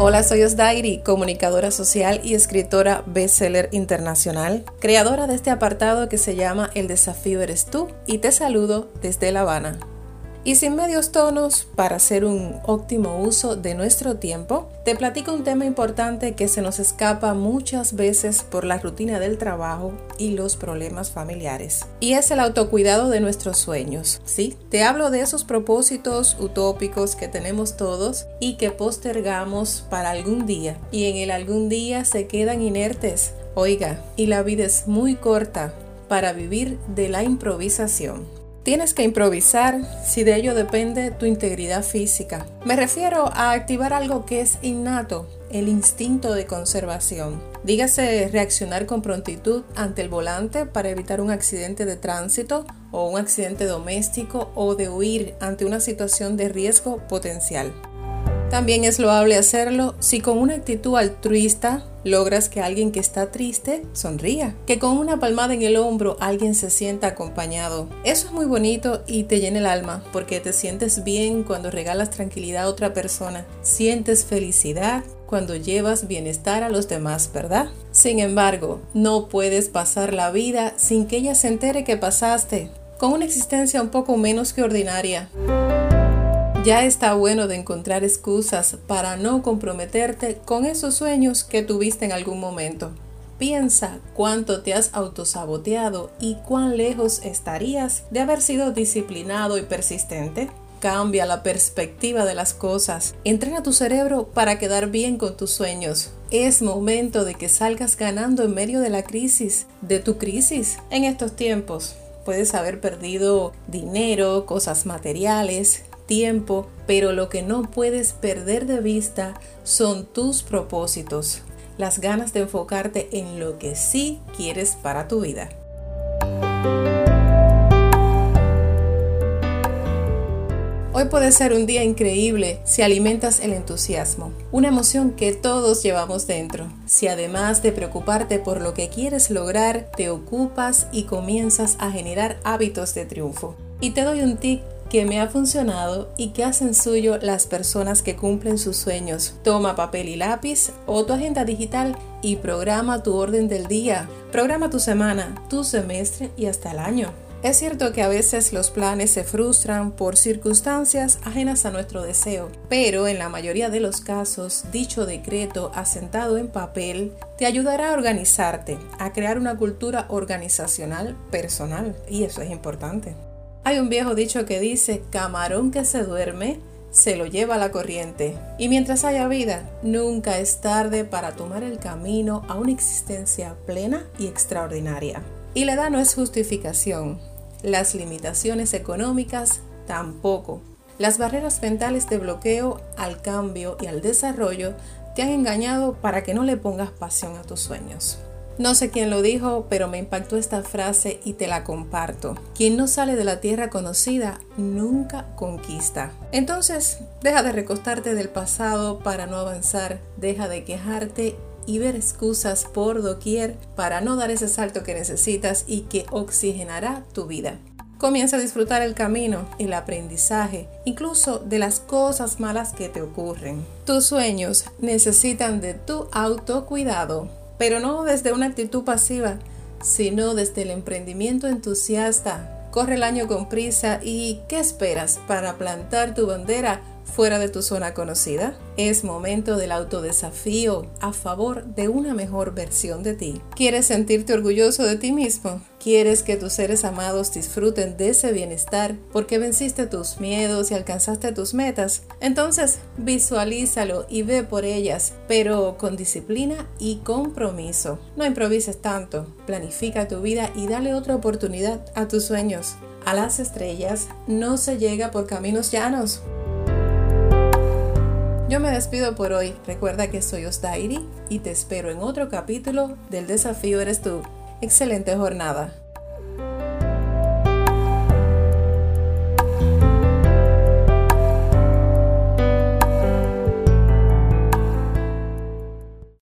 Hola, soy Osdairi, comunicadora social y escritora bestseller internacional, creadora de este apartado que se llama El desafío eres tú y te saludo desde La Habana. Y sin medios tonos, para hacer un óptimo uso de nuestro tiempo, te platico un tema importante que se nos escapa muchas veces por la rutina del trabajo y los problemas familiares. Y es el autocuidado de nuestros sueños. Sí, te hablo de esos propósitos utópicos que tenemos todos y que postergamos para algún día. Y en el algún día se quedan inertes. Oiga, y la vida es muy corta para vivir de la improvisación. Tienes que improvisar si de ello depende tu integridad física. Me refiero a activar algo que es innato, el instinto de conservación. Dígase reaccionar con prontitud ante el volante para evitar un accidente de tránsito o un accidente doméstico o de huir ante una situación de riesgo potencial. También es loable hacerlo si con una actitud altruista logras que alguien que está triste sonría, que con una palmada en el hombro alguien se sienta acompañado. Eso es muy bonito y te llena el alma porque te sientes bien cuando regalas tranquilidad a otra persona, sientes felicidad cuando llevas bienestar a los demás, ¿verdad? Sin embargo, no puedes pasar la vida sin que ella se entere que pasaste, con una existencia un poco menos que ordinaria. Ya está bueno de encontrar excusas para no comprometerte con esos sueños que tuviste en algún momento. Piensa cuánto te has autosaboteado y cuán lejos estarías de haber sido disciplinado y persistente. Cambia la perspectiva de las cosas. Entrena tu cerebro para quedar bien con tus sueños. Es momento de que salgas ganando en medio de la crisis, de tu crisis en estos tiempos. Puedes haber perdido dinero, cosas materiales, tiempo, pero lo que no puedes perder de vista son tus propósitos, las ganas de enfocarte en lo que sí quieres para tu vida. Hoy puede ser un día increíble si alimentas el entusiasmo, una emoción que todos llevamos dentro. Si además de preocuparte por lo que quieres lograr, te ocupas y comienzas a generar hábitos de triunfo. Y te doy un tip que me ha funcionado y que hacen suyo las personas que cumplen sus sueños. Toma papel y lápiz o tu agenda digital y programa tu orden del día. Programa tu semana, tu semestre y hasta el año. Es cierto que a veces los planes se frustran por circunstancias ajenas a nuestro deseo, pero en la mayoría de los casos, dicho decreto asentado en papel te ayudará a organizarte, a crear una cultura organizacional personal, y eso es importante. Hay un viejo dicho que dice, camarón que se duerme, se lo lleva la corriente. Y mientras haya vida, nunca es tarde para tomar el camino a una existencia plena y extraordinaria. Y la edad no es justificación. Las limitaciones económicas tampoco. Las barreras mentales de bloqueo al cambio y al desarrollo te han engañado para que no le pongas pasión a tus sueños. No sé quién lo dijo, pero me impactó esta frase y te la comparto. Quien no sale de la tierra conocida nunca conquista. Entonces, deja de recostarte del pasado para no avanzar, deja de quejarte y ver excusas por doquier para no dar ese salto que necesitas y que oxigenará tu vida. Comienza a disfrutar el camino, el aprendizaje, incluso de las cosas malas que te ocurren. Tus sueños necesitan de tu autocuidado pero no desde una actitud pasiva, sino desde el emprendimiento entusiasta. Corre el año con prisa y ¿qué esperas para plantar tu bandera fuera de tu zona conocida? Es momento del autodesafío a favor de una mejor versión de ti. ¿Quieres sentirte orgulloso de ti mismo? ¿Quieres que tus seres amados disfruten de ese bienestar porque venciste tus miedos y alcanzaste tus metas? Entonces visualízalo y ve por ellas, pero con disciplina y compromiso. No improvises tanto, planifica tu vida y dale otra oportunidad a tus sueños. A las estrellas no se llega por caminos llanos. Yo me despido por hoy. Recuerda que soy Osdairi y te espero en otro capítulo del desafío Eres tú. Excelente jornada.